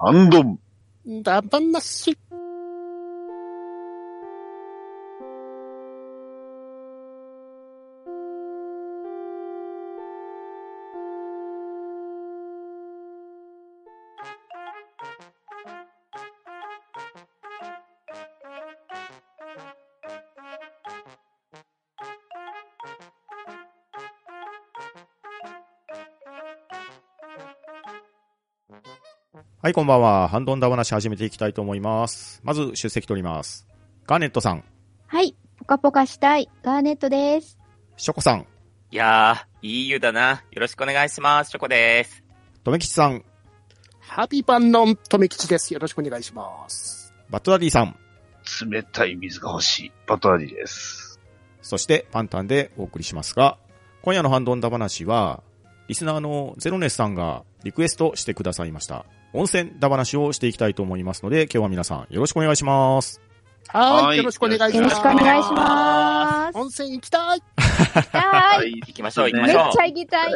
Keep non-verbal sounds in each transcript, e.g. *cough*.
アンド、ダバナシはい、こんばんは。ハンドンダ話始めていきたいと思います。まず、出席取ります。ガーネットさん、はい。ポカポカしたい。ガーネットです。ショコさん、いやー、いい湯だな。よろしくお願いします。チョコです。とめきちさん、ハビバノンノンとめきちです。よろしくお願いします。バットダディさん、冷たい水が欲しい。バトラディです。そしてパンタンでお送りしますが、今夜のハンドンダ話は、リスナーのゼロネスさんがリクエストしてくださいました。温泉ダ話をしていきたいと思いますので、今日は皆さんよろしくお願いします。は。はいいよろしくお願いします。よろしくお願いします。温泉行きたい。はーい。い。行きましょう、行きめましょう。っちゃ行きた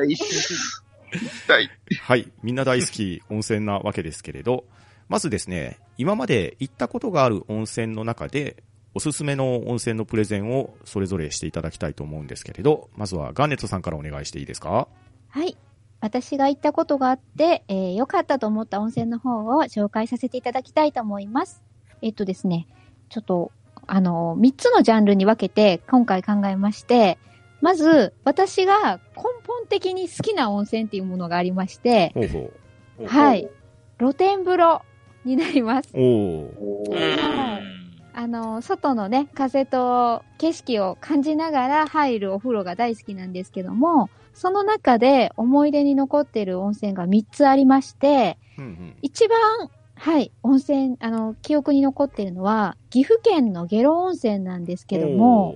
い。はい。みんな大好き温泉なわけですけれど、まずですね、今まで行ったことがある温泉の中で、おすすめの温泉のプレゼンをそれぞれしていただきたいと思うんですけれど、まずはガーネットさんからお願いしていいですか？はい。私が行ったことがあって、えー良かったと思った温泉の方を紹介させていただきたいと思います。えっとですね、ちょっと、あの、3つのジャンルに分けて今回考えまして、まず、私が根本的に好きな温泉っていうものがありまして、ほうほう。はい。露天風呂になります。おー。あの、外のね、風と景色を感じながら入るお風呂が大好きなんですけども、その中で思い出に残っている温泉が3つありまして、うんうん。一番、はい、温泉、あの、記憶に残っているのは、岐阜県の下呂温泉なんですけども。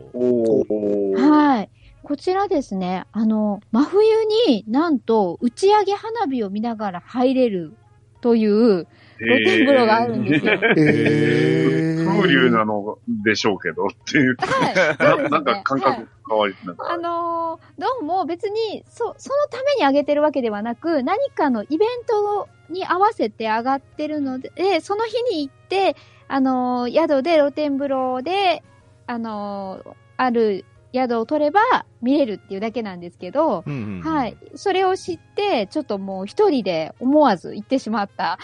はい。こちらですね、あの、真冬になんと打ち上げ花火を見ながら入れるという露天風呂があるんですよ。え風流なのでしょうけどっていう。はい。な *laughs* なんか感はい覚変わり、なんか。あのーどうも別に、そ、そのために上げてるわけではなく、何かのイベントに合わせて上がってるので、でその日に行って、あのー宿で露天風呂で、あのーある宿を取れば見れるっていうだけなんですけど、うんうんうんはい。それを知って、ちょっともう一人で思わず行ってしまった。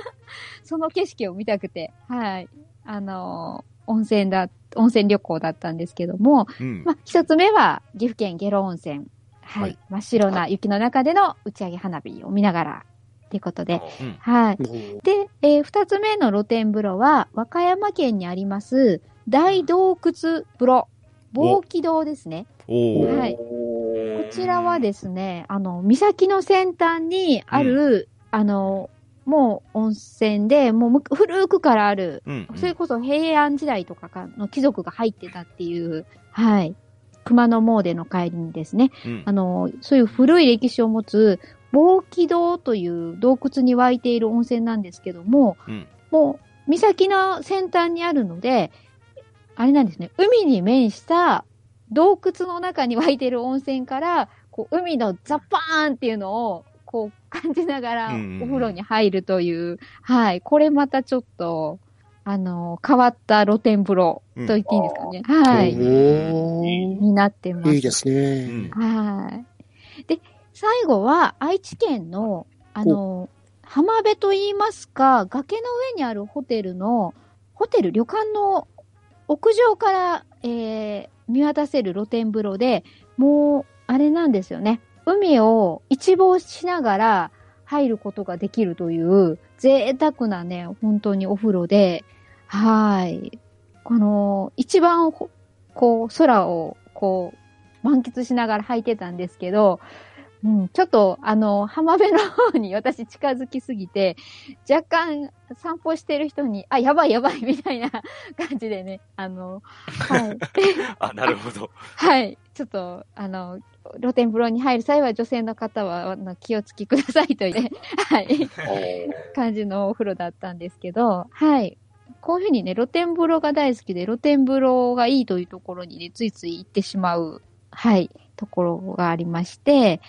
*laughs* その景色を見たくて、はい。あのー温泉だ、温泉旅行だったんですけども、うん。まあ、一つ目は岐阜県下呂温泉。はい。はい真っ白な雪の中での打ち上げ花火を見ながら、っていうことで。うんはい。ー。で、えー二つ目の露天風呂は、和歌山県にあります、大洞窟風呂。防気洞ですね。はいこちらはですね、あの、岬の先端にある、あの、もう温泉で、もうむ古くからある、うんうん。それこそ平安時代とかかの貴族が入ってたっていう、はい。熊野詣の帰りにですね、うんあの、そういう古い歴史を持つ、防気洞という洞窟に湧いている温泉なんですけども、うんもう、岬の先端にあるので、あれなんですね、海に面した洞窟の中に湧いている温泉から、こう、海のザッパーンっていうのを、こう、感じながら、うんうんうんお風呂に入るという、はい。これまたちょっと、あの、変わった露天風呂と言っていいんですかね。はい。おーになってます。いいですうね。ん。はい。で、最後は愛知県の、あの、浜辺と言いますか、崖の上にあるホテルの、ホテル、旅館の屋上から、えー見渡せる露天風呂で、もう、あれなんですよね。海を一望しながら入ることができるという、贅沢なね、本当にお風呂で、はい。この、一番、こう、空を、こう、満喫しながら履いてたんですけど、うん、ちょっと、あの、浜辺の方に *laughs* 私近づきすぎて、若干散歩してる人に、あ、やばいやばいみたいな *laughs* 感じでね、あの、はい。*laughs* あ、なるほど。はい。ちょっと、あの、露天風呂に入る際は女性の方は、あの気をつきくださいというね、はい。感じのお風呂だったんですけど、はい。こういうふうにね、露天風呂が大好きで、露天風呂がいいというところにね、ついつい行ってしまう、はい、ところがありまして、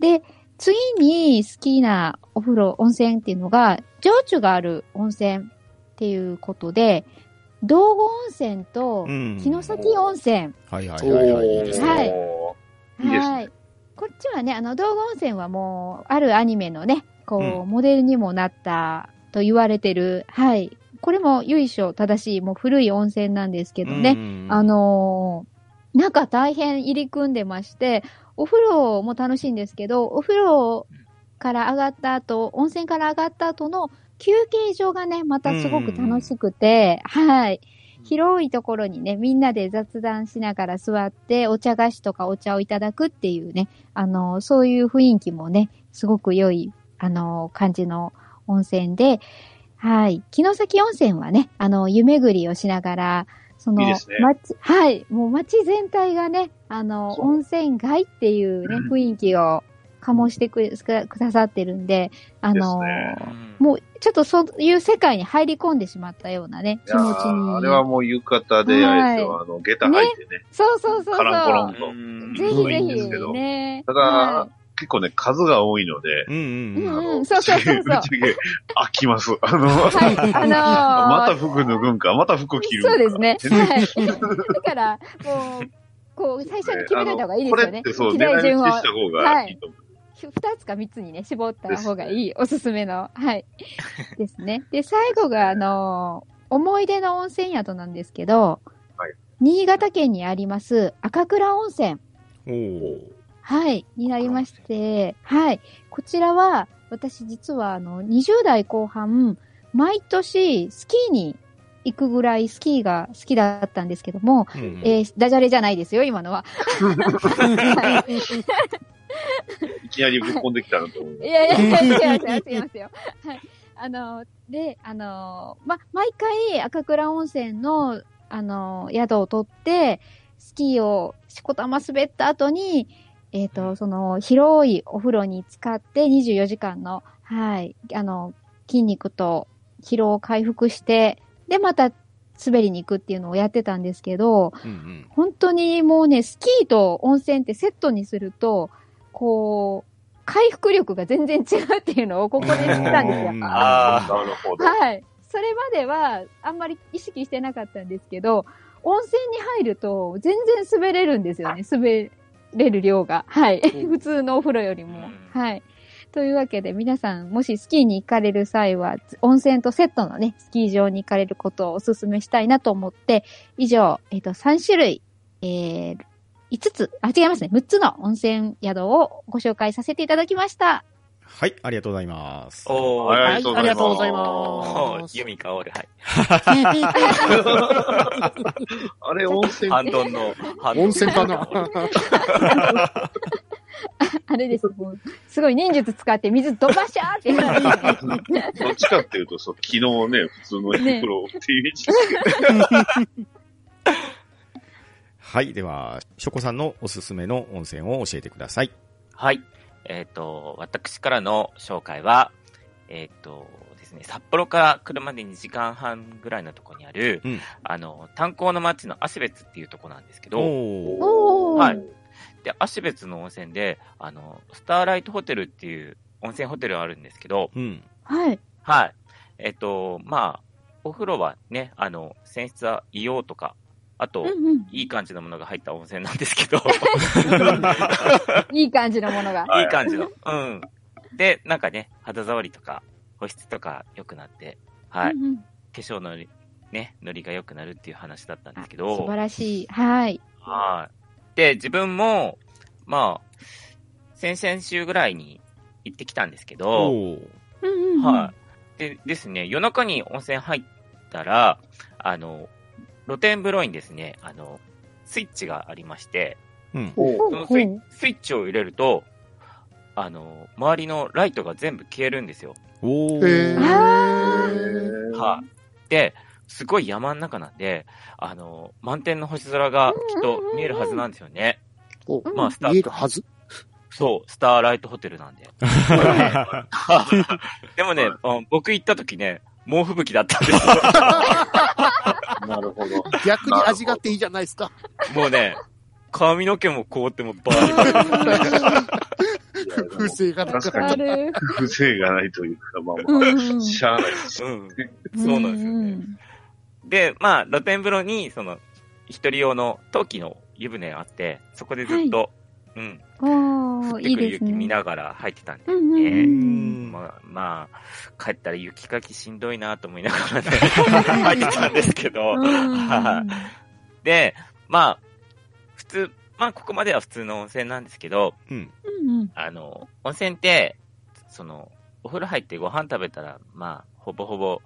で、次に好きなお風呂、温泉っていうのが、情緒がある温泉っていうことで、道後温泉とうん城崎温泉。はいはいはいはい。いいですね。はいおーいいですねはい。こっちはね、あの、道後温泉はもう、あるアニメのね、こう、うんモデルにもなったと言われてる、はい。これも由緒正しい、もう古い温泉なんですけどね。うんあ、のー中大変入り組んでまして、お風呂も楽しいんですけど、お風呂から上がった後、温泉から上がった後の休憩所がね、またすごく楽しくて、はい。広いところにね、みんなで雑談しながら座って、お茶菓子とかお茶をいただくっていうね、あのそういう雰囲気もね、すごく良い、あの感じの温泉で、はい。城崎温泉はね、あの、湯巡りをしながら、その、いいですね街、はい。もう街全体がね、あの、そう温泉街っていうね、うん雰囲気を醸してくくくださってるんで、あの、ねうんもう、ちょっとそういう世界に入り込んでしまったようなね、気持ちに。ーあれはもう浴衣で、あれですよ、あの、下駄履いてね、そうそうそうカランコロンそと。うんう。ぜひいいぜひね。ただは結構ね、数が多いので、うんうんううん。んうん、そうそうそうそう。ぶっちゃけ飽きます。あの、はい、あのー *laughs* また服脱ぐんか、また服着るんか。そうですね。はい。だから、もう、こう、最初に決めといた方がいいですよね。これってそう、機狙い材順を。した方がいいと思う。二つか三つにね、絞った方がいい、おすすめの、はい。ですね。で、最後が、あのー思い出の温泉宿なんですけど、はい新潟県にあります赤倉温泉。おーはい、になりまして、はい。こちらは、私実は、あの、20代後半、毎年、スキーに行くぐらいスキーが好きだったんですけども、うんうんえーダジャレじゃないですよ、今のは。はいいきなりぶっ込んできたなと思う。いやいやいや、違いますよ、違いますよ。はい。あの、で、あの、ま、毎回赤倉温泉の、あの、宿を取って、スキーをしこたま滑った後に、えっ、と、その、広いお風呂に浸かって24時間の、はい、あの、筋肉と疲労を回復して、で、また滑りに行くっていうのをやってたんですけど、うんうん。本当にもうね、スキーと温泉ってセットにすると、こう、回復力が全然違うっていうのをここで知ったんですよう。んあなるほど。はい。それまではあんまり意識してなかったんですけど、温泉に入ると全然滑れるんですよね。滑れる量が。はい。*laughs* 普通のお風呂よりも。はい。というわけで皆さん、もしスキーに行かれる際は、温泉とセットのね、スキー場に行かれることをお勧めしたいなと思って、以上、えっ、と、3種類、えー、5つ、あ、違いますね。6つの温泉宿をご紹介させていただきました。はい、ありがとうございます。おー、はいはい、ありがとうございおます。ーユミ香る。はい。*laughs* あれ、温泉ハンドンの、温泉かな？*laughs* あれです。もうすごい忍術使って水ドバシャーって。*laughs* どっちかっていうと、そう、昨日ね、普通のエプロっていうイメージですけど、はい、では、ショコさんのおすすめの温泉を教えてください。はい。えっ、と、私からの紹介は、えっ、とですね、札幌から車で2時間半ぐらいのところにある、うんあの、炭鉱の町の芦別っていうところなんですけど。はい。で、芦別の温泉で、あの、スターライトホテルっていう温泉ホテルがあるんですけど、うん。はい。はい。えっ、と、まあ、お風呂はね、あの、泉質は硫黄とか、あと、うんうん。いい感じのものが入った温泉なんですけど、*laughs* いい感じのものが。*laughs* はいいい感じの。うん。で、なんかね、肌触りとか、保湿とか良くなって、はい。うんうん化粧のり、ね、塗りが良くなるっていう話だったんですけ素晴ど、らしい。はい。はい。で、自分も、まあ、先々週ぐらいに行ってきたんですけど、はい。で、ですね、夜中に温泉入ったら、あの、露天風呂にですね、あの、スイッチがありまして、うん。そのスイスイッチを入れると、あの、周りのライトが全部消えるんですよ。おはい。で、すごい山の中なんで、あの、満天の星空がきっと見えるはずなんですよね。おまあ、スタ見えるはず？そう、スターライトホテルなんで。*laughs* *laughs* でもね、あ僕行った時ね、猛吹雪だったんですよ。*laughs* なるほど。逆に味があっていいじゃないですか。もうね、髪の毛も凍ってもバリバリ。風情がなくなっある。風情がないというか、まあうまあ。しゃあないです。うん。そうなんですよね。で、まあ、露天風呂に、その、一人用の陶器の湯船があって、そこでずっと、うん、降ってくるいいですね。雪見ながら入ってたんで、うんうんうねん。まあ、まあ、帰ったら雪かきしんどいなと思いながらね、*laughs* 入ってたんですけど、で、まあ、普通、まあ、ここまでは普通の温泉なんですけど、うん。あの、温泉って、その、お風呂入ってご飯食べたら、まあ、ほぼほぼ、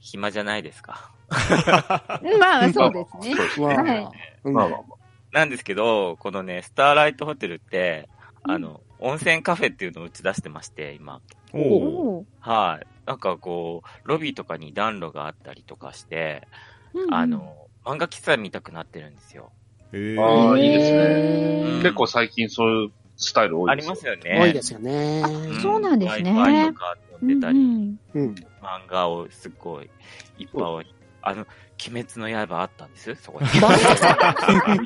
暇じゃないですか。*laughs* まあ、そうですね。まあまあまあまなんですけど、このね、スターライトホテルって、あの、温泉カフェっていうのを打ち出してまして、今。おはい。なんかこう、ロビーとかに暖炉があったりとかして、うんうんあの、漫画喫茶見たくなってるんですよ。へああいいですね結構最近そういうスタイル多あいですよ。りますよね。多いですよね。んそうなんですね Wi-Fi とか飛んでたり、うんうん。漫画をすっごいいっぱい、あの、鬼滅の刃あったんです？そこに。*laughs*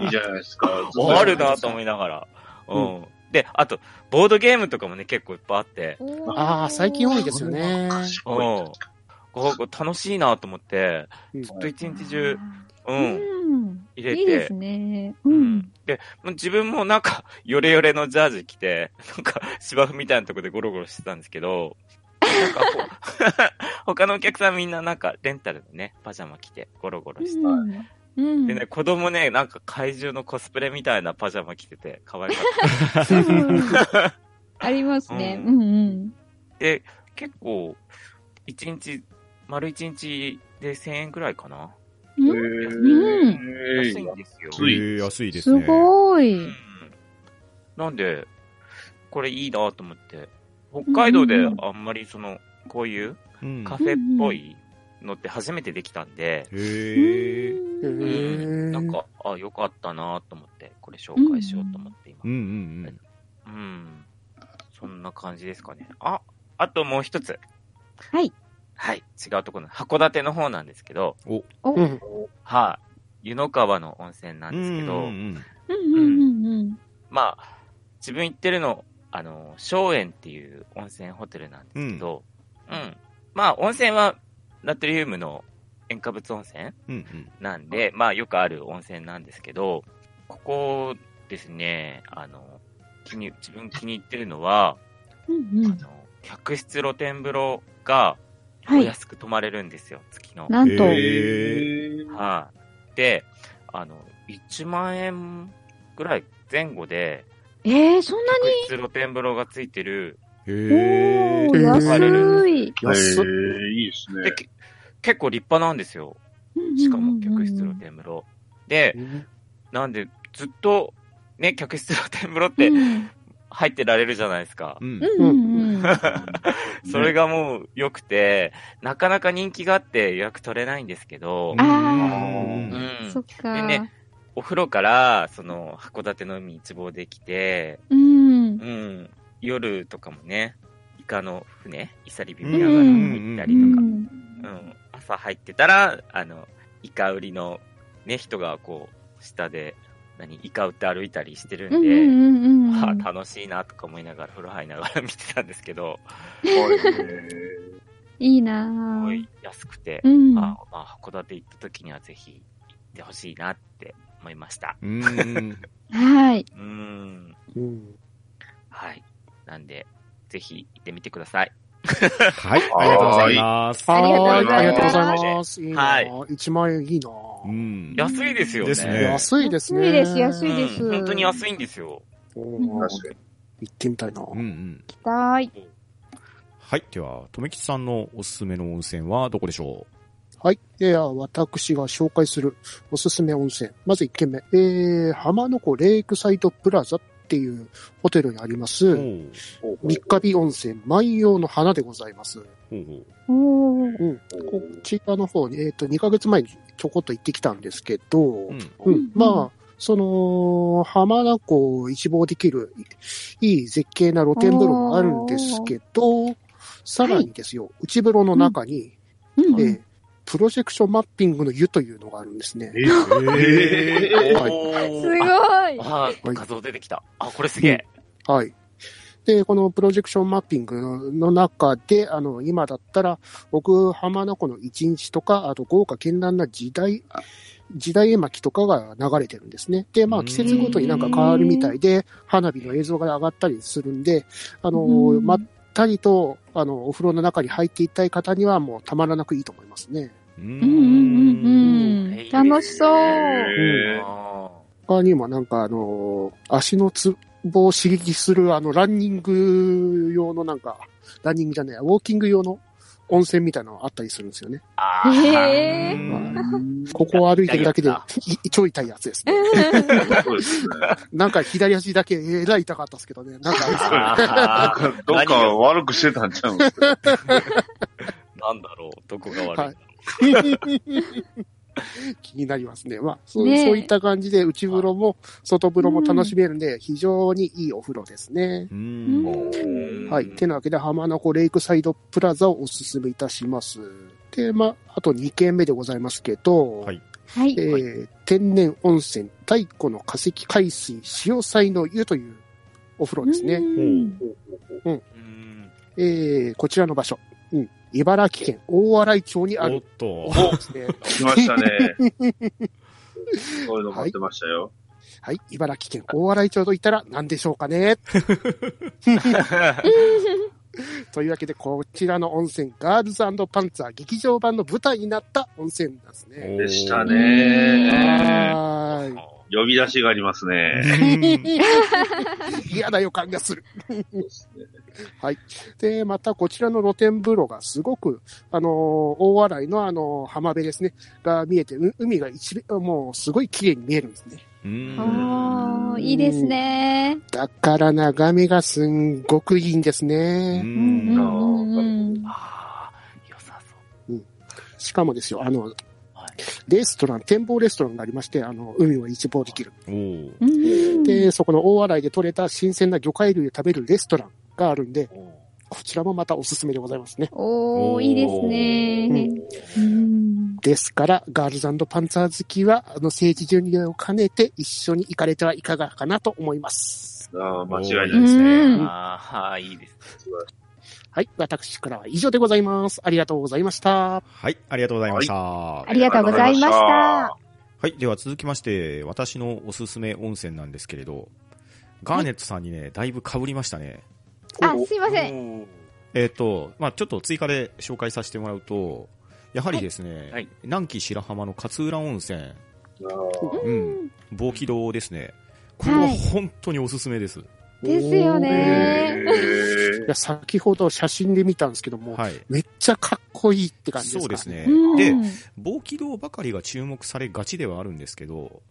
いいじゃないですか。お *laughs* あるなと思いながら。うん。で、あと、ボードゲームとかもね、結構いっぱいあって、うんああ、最近多いですよね。うん。こう楽しいなと思って、うんずっと一日中、う、うんん。入れていいですね。ううんん。。で、もう自分もなんか、ヨレヨレのジャージ着て、なんか、芝生みたいなとこでゴロゴロしてたんですけど、なんかこう、*laughs* 他のお客さんみんななんか、レンタルのね、パジャマ着て、ゴロゴロして。うん。うん。でね、子供ね、なんか怪獣のコスプレみたいなパジャマ着てて、可愛かった。うんありますね。ううんうん。で、結構、一日、丸一日で1000円くらいかな？へうんー安いんですよ。安いですすね。うごい。ん。なんで、これいいなと思って、北海道であんまりその、こういううんカフェっぽいのって初めてできたんで、へえ。なんか、あ、よかったなと思って、これ紹介しようと思って今うん。うんうん。そんな感じですかね。あ、あともう一つ。はい。はい。違うところの、函館の方なんですけど、うん。はい。湯の川の温泉なんうん。ですけど、うんうんうんうんうん。まあ、自分行ってるの、あの、松園っていう温泉ホテルなんですけど、うん。まあ、温泉はナトリウムの塩化物温泉うんうん。なんで、まあ、よくある温泉なんですけど、ここですね、あの、気に、自分気に入ってるのは、うんうん。あの、客室露天風呂が、はい。お安く泊まれるんですよ、月の。なんと。へへーはい。で、あの、1万円ぐらい前後で、えー、そんな客室露天風呂がついてる、へにえお。ー、安い。安っ。へーいいですねで、。け結構立派なんですよ。しかも客室露天風呂。で、なんで、ずっと、ね、客室露天風呂ってうん入ってられるじゃないですか。うん。うん。*laughs* それがもう良くて、なかなか人気があって予約取れないんですけど、あうーんそっか。でねお風呂から、その、函館の海一望できて、うん。うん、夜とかもね、イカの船、イサリビ見ながら行ったうりとか、ん。うん、朝入ってたら、あの、イカ売りのね、人がこう、下で、何、イカ売って歩いたりしてるうんんで、うんうん。はあ、楽しいなとか思いながら、風呂入りながら見てたんですけど、*laughs* いいなすぁごい安くて、うん。あまあ、函館行った時にはぜひ行ってほしいなって思いました。うん。はい。うーん。うん。はい。なんで、ぜひ行ってみてください。はい。ありがとうございます。ありがとうございますありがとうございます。いいなはい1万円いいなうん。安いですよね。ですね安いですね。安いです安いですうん本当に安いんですよ。行ってみたいなうんうん。行きたい。はい。では、とめきちさんのおすすめの温泉はどこでしょはい。では、私が紹介するおすすめ温泉。まず1軒目。えー、浜名湖レイクサイドプラザっていうホテルにありまうす、三日日温泉万葉の花でございます。ほうほう。ん。こちらの方に、えっ、と、2ヶ月前にちょこっと行ってきたんですけど、うん。うん。まあ、その、浜名湖を一望できる、いい絶景な露天風呂もあるんですけど、さらにですよ、内風呂の中に、うんえープロジェクションマッピングの湯というのがあるんですね。ええーはいすごい。ああ、画像出てきた。あ、これすげえ。はい。で、このプロジェクションマッピングの中で、あの、今だったら、僕、浜名湖の一日とか、あと豪華絢爛な時代、時代絵巻とかが流れてるんですね。で、まあ季節ごとになんか変わるみたいで、花火の映像が上がったりするんで、あの、うんまったりと、あの、お風呂の中に入っていったい方にはもうたまらなくいいと思いますね。ううんうんうんうん。楽しそう。他にもなんかあの、足のつぼを刺激するあの、ランニング用のなんか、ランニングじゃない、ウォーキング用の温泉みたいなのあったりするんですよね。へここを歩いてるだけで痛い超痛いやつですね。そうですね。なんか左足だけえらい痛かったですけどね。なんかどっか悪くしてたんちゃうんですか？なんだろう、どこが悪い。はい *laughs* 気になりますね。まあ、そうねえそういった感じで内風呂も外風呂も楽しめるんで、非常にいいお風呂ですね。ううんうんはい。てなわけで、浜名湖レイクサイドプラザをおすすめいたします。で、まあ、あと2軒目でございますけど、はいはいえ。ー天然温泉太古の化石海水潮祭の湯というお風呂ですね。うんうんえーこちらの場所、うん、茨城県大洗町にあおっるとお。風呂ですね。来ましたね。*laughs* そういうの待ってましたよ。はい。茨城県大洗町といったら何でしょうかね *laughs* というわけで、こちらの温泉、ガールズパンツァー劇場版の舞台になった温泉なんですね。でしたおね。はーい。呼び出しがありますね。嫌な予感がする。そうでまたこちらの露天風呂がすごく、あのー大洗のあのー浜辺ですね、が見えて、う海が一面、もうすごい綺麗に見えるんですね。うんああ、いいですね。だから眺めがすんごくいいんですうね。うんうんんうんうん。あー、良さそう。しかもですよ、あのはい、レストラン、展望レストランがありまして、あの、海を一望できる。で、そこの大洗で採れた新鮮な魚介類を食べるレストランがあるんで、こちらもまたおすすめでございますね。おー、いいですね。うんですから、ガールズパンツァー好きは、あの、政治巡礼を兼ねて一緒に行かれてはいかがかなと思います。あー間違いないですね。うんああ、いいです。はい。私からは以上でございます。ありがとうございました。はい、ありがとうございました。はありがとうございました。い、では続きまして、私のおすすめ温泉なんですけれど、ガーネットさんにね、だいぶ被りましたね。あ、すいません。ん。えっ、と、まあちょっと追加で紹介させてもらうと、やはりですね、はい南紀白浜の勝浦温泉、あーうん、防気道ですね。これは本当におすすめです。ですよね。へいや、先ほど写真で見たんですけども、はい。めっちゃかっこいいって感じですか？そうですね。うんで、防気道ばかりが注目されがちではあるんですけど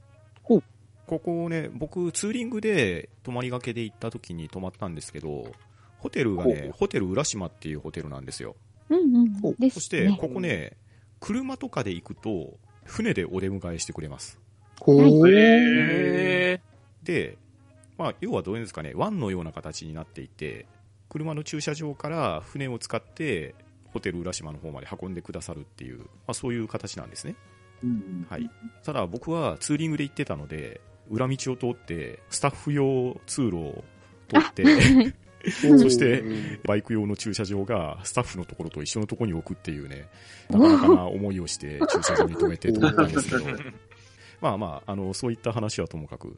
ここね、僕、ツーリングで泊まりがけで行った時に泊まったんですけど、ホテルがね、ホテル浦島っていうホテルなんですよ。うんうん。そして、ここね、車とかで行くと、船でお出迎えしてくれます。ほはいー。へで、まあ、要はどういうんですかね、湾のような形になっていて、車の駐車場から船を使って、ホテル浦島の方まで運んでくださるっていう、まあ、そういう形なんですね。うんはい。ただ僕はツーリングで行ってたので、裏道を通って、スタッフ用通路を通って、*laughs* そしてうんバイク用の駐車場がスタッフのところと一緒のところに置くっていうね、なかなかな思いをして駐車場に止めてと思ったんですけど、*laughs* まあまあ、あの、そういった話はともかく、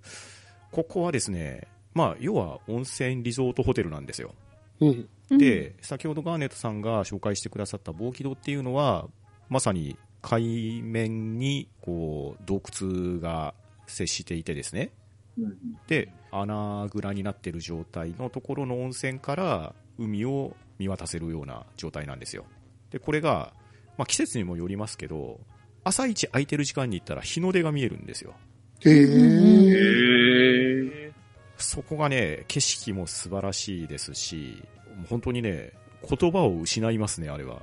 ここはですね、まあ、要は温泉リゾートホテルなんですよ。うん。で、先ほどガーネットさんが紹介してくださった防気道っていうのは、まさに海面に、こう、洞窟が接していてですね。うんで、穴蔵になっている状態のところの温泉から海を見渡せるような状態なんですよ。で、これが、まあ季節にもよりますけど、朝一空いてる時間に行ったら日の出が見えるんですよ。へへー。ーそこがね、景色も素晴らしいですし、本当にね、言葉を失いますね、あれは。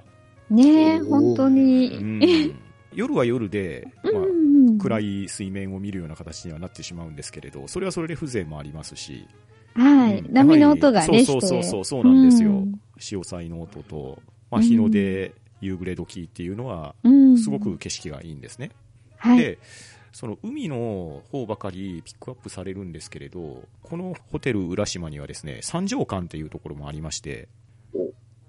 ねえ、本当うに。ん、夜は夜で、まあ、うん暗い水面を見るような形にはなってしまうんですけれど、それはそれで風情もありますし、はい。うん波の音がね、そうそうそうそう、そうなんですよ。うん潮騒の音と、まあ、日の出、夕暮れ時っていうのは、うん。すごく景色がいいんですね。はい。で、その海の方ばかりピックアップされるんですけれど、このホテル浦島にはですね、三条館っていうところもありましてお、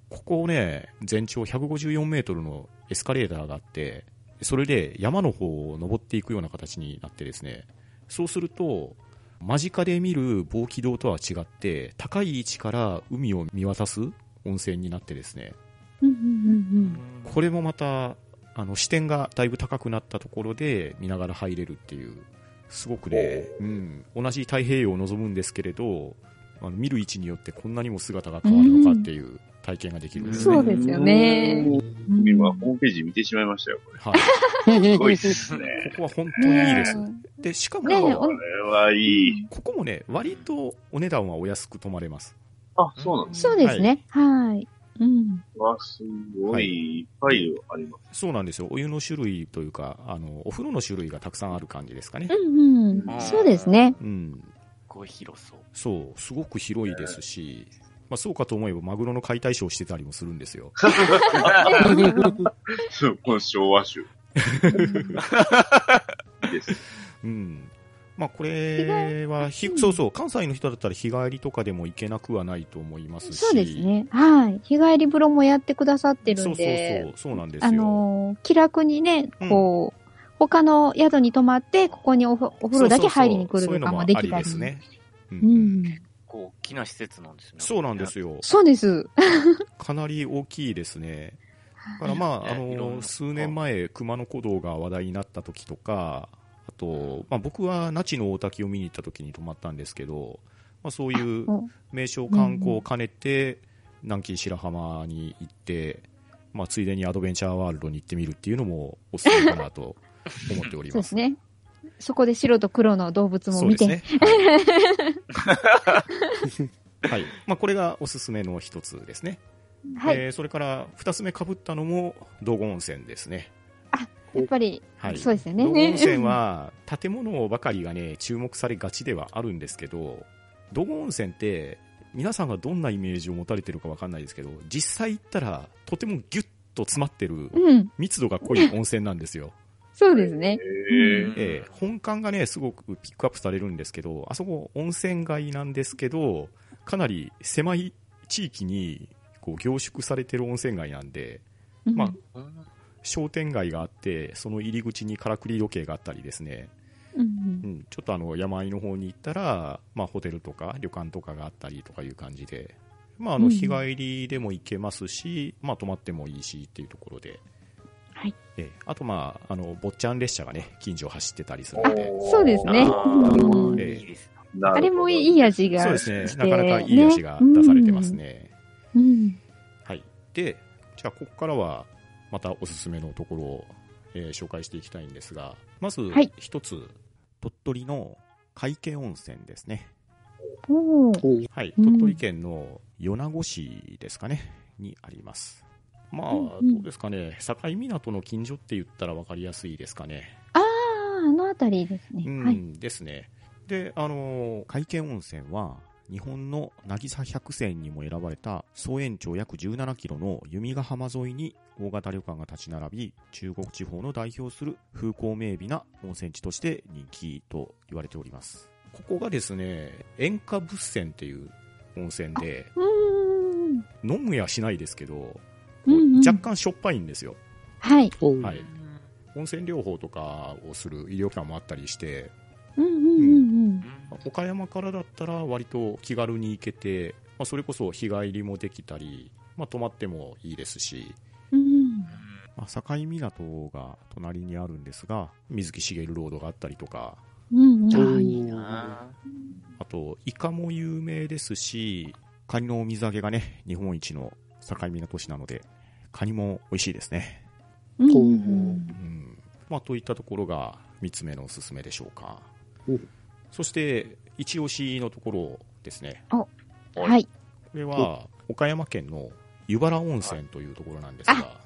ここね、全長154メートルのエスカレーターがあって、それで山の方を登っていくような形になってですね、そうすると、間近で見る棒軌道とは違って、高い位置から海を見渡す温泉になってですね、これもまた、あの、視点がだいぶ高くなったところで見ながら入れるっていう、すごくね、うん、同じ太平洋を望むんですけれど、あの見る位置によってこんなにも姿が変わるのかっていう体験ができるんですね。そうですよね。今、ホームページ見てしまいましたよ、これ。はい。すごいっすね。ここは本当にいいです。ねで、しかも、これはいい。ここもね、割とお値段はお安く泊まれます。あ、そうなんですそうですね。はい。うん。わ、すごい、いっぱいあります。そうなんですよ。お湯の種類というか、あの、お風呂の種類がたくさんある感じですかねう。んうん。そうですね。うん。すごい広そう。そう、すごく広いですし、まあそうかと思えばマグロの解体ショーしてたりもするんですよ。*laughs* *laughs* そうこの昭和種。*laughs* いいです。うん。まあこれは、ひそうそう、関西の人だったら日帰りとかでも行けなくはないと思いますし。そうですね。はい。日帰り風呂もやってくださってるんで。そうそうそう、そうなんですよ。あのー気楽にね、こう、他の宿に泊まって、ここにおふお風呂だけ入りに来るとかもできたり。そういうのもありですね。ううんん。こう、大きな施設なんですね。そうなんですよ。そうです。*laughs* かなり大きいですね。だからまあ、あの、数年前、熊野古道が話題になった時とか、あと、まあ僕は那智の大滝を見に行った時に泊まったんですけど、まあそういうお名所観光を兼ねて、南紀白浜に行って、まあついでにアドベンチャーワールドに行ってみるっていうのもおすすめかなと思っておりま。*laughs* そうですすね。そこで白と黒の動物も見て。ね。はい。*laughs* はい。まあこれがおすすめの一つですね。はい。えーそれから二つ目被ったのも道後温泉ですね。やっぱり、はい。そうですよね。道後温泉は建物ばかりがね、*laughs* 注目されがちではあるんですけど、道後温泉って皆さんがどんなイメージを持たれてるかわかんないですけど、実際行ったらとてもギュッと詰まってるうん。密度が濃い温泉なんですよ。そうですね。えーええ本館がね、すごくピックアップされるんですけど、あそこ温泉街なんですけど、かなり狭い地域にこう凝縮されてる温泉街なんで、まあ商店街があって、その入り口にからくり時計があったりですね、うんうん、ちょっとあの山あいの方に行ったら、まあ、ホテルとか旅館とかがあったりとかいう感じで、まあ、あのうん。日帰りでも行けますし、まあ、泊まってもいいしっていうところで、はい。ええ。あと、まあ、あの坊ちゃん列車がね近所を走ってたりするので、そうですね。あー。ええいいですね。なるほど。あれもいい味がそうですね、なかなかいい味が出されてます。ね。うん。うん。はい、で、じゃあ、ここからはまたおすすめのところを、えー紹介していきたいんですが、まずはい一つ、鳥取の海家温泉ですね。はい、うん鳥取県の米子市ですかね、にあります。まあ、どうですかね、境港の近所って言ったら分かりやすいですかね。ああ、あのあたりですね。うん、はい。ですね。で、あのー海見温泉は、日本の渚百選にも選ばれた総延長約17キロの弓ヶ浜沿いに大型旅館が立ち並び、中国地方の代表する風光明媚な温泉地として人気と言われております。ここがですね、塩化物泉っていう温泉で。飲むやしないですけど、うんうん若干しょっぱいんですよ。はい。はい。温泉療法とかをする医療機関もあったりして、岡山からだったら割と気軽に行けて、まあ、それこそ日帰りもできたり、まあ、泊まってもいいですし、うん。うんまあ、境港が隣にあるんですが、水木しげるロードがあったりとか、うんうん。おあういいなあと、イカも有名ですし、カニの水揚げがね、日本一の境港市なので、カニも美味しいですね。うんうんうん。まあ、といったところが3つ目のおすすめでしょうかうん。そして、一押しのところですね。うん。はい。これは、岡山県の湯原温泉というところなんですが、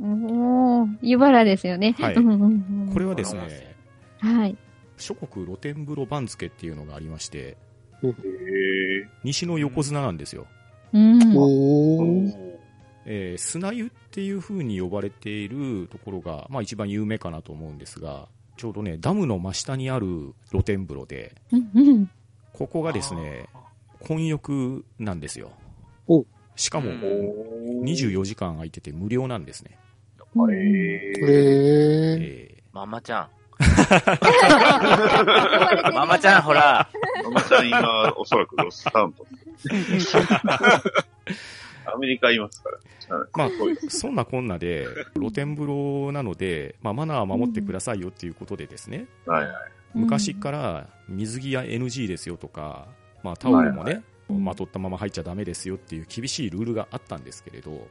おー、湯原ですよね。はいこれはですね、はい。諸国露天風呂番付っていうのがありまして、西の横綱なんですよ。うん。えー砂湯っていう風に呼ばれているところが、まあ一番有名かなと思うんですが、ちょうどね、ダムの真下にある露天風呂で。ここがですね、混浴なんですよお。しかも、うん24時間空いてて無料なんですね。へへーえ。えママちゃん。*laughs* ママちゃん、ほら。ママちゃん今、おそらくロスタント。*laughs* アメリカいますから。まあそんなこんなで、露天風呂なので、まあ、マナーは守ってくださいよっていうことでですね、はいはい。昔から水着は NG ですよとか、まあ、タオルもね、うんまとったまま入っちゃダメですよっていう厳しいルールがあったんですけれど、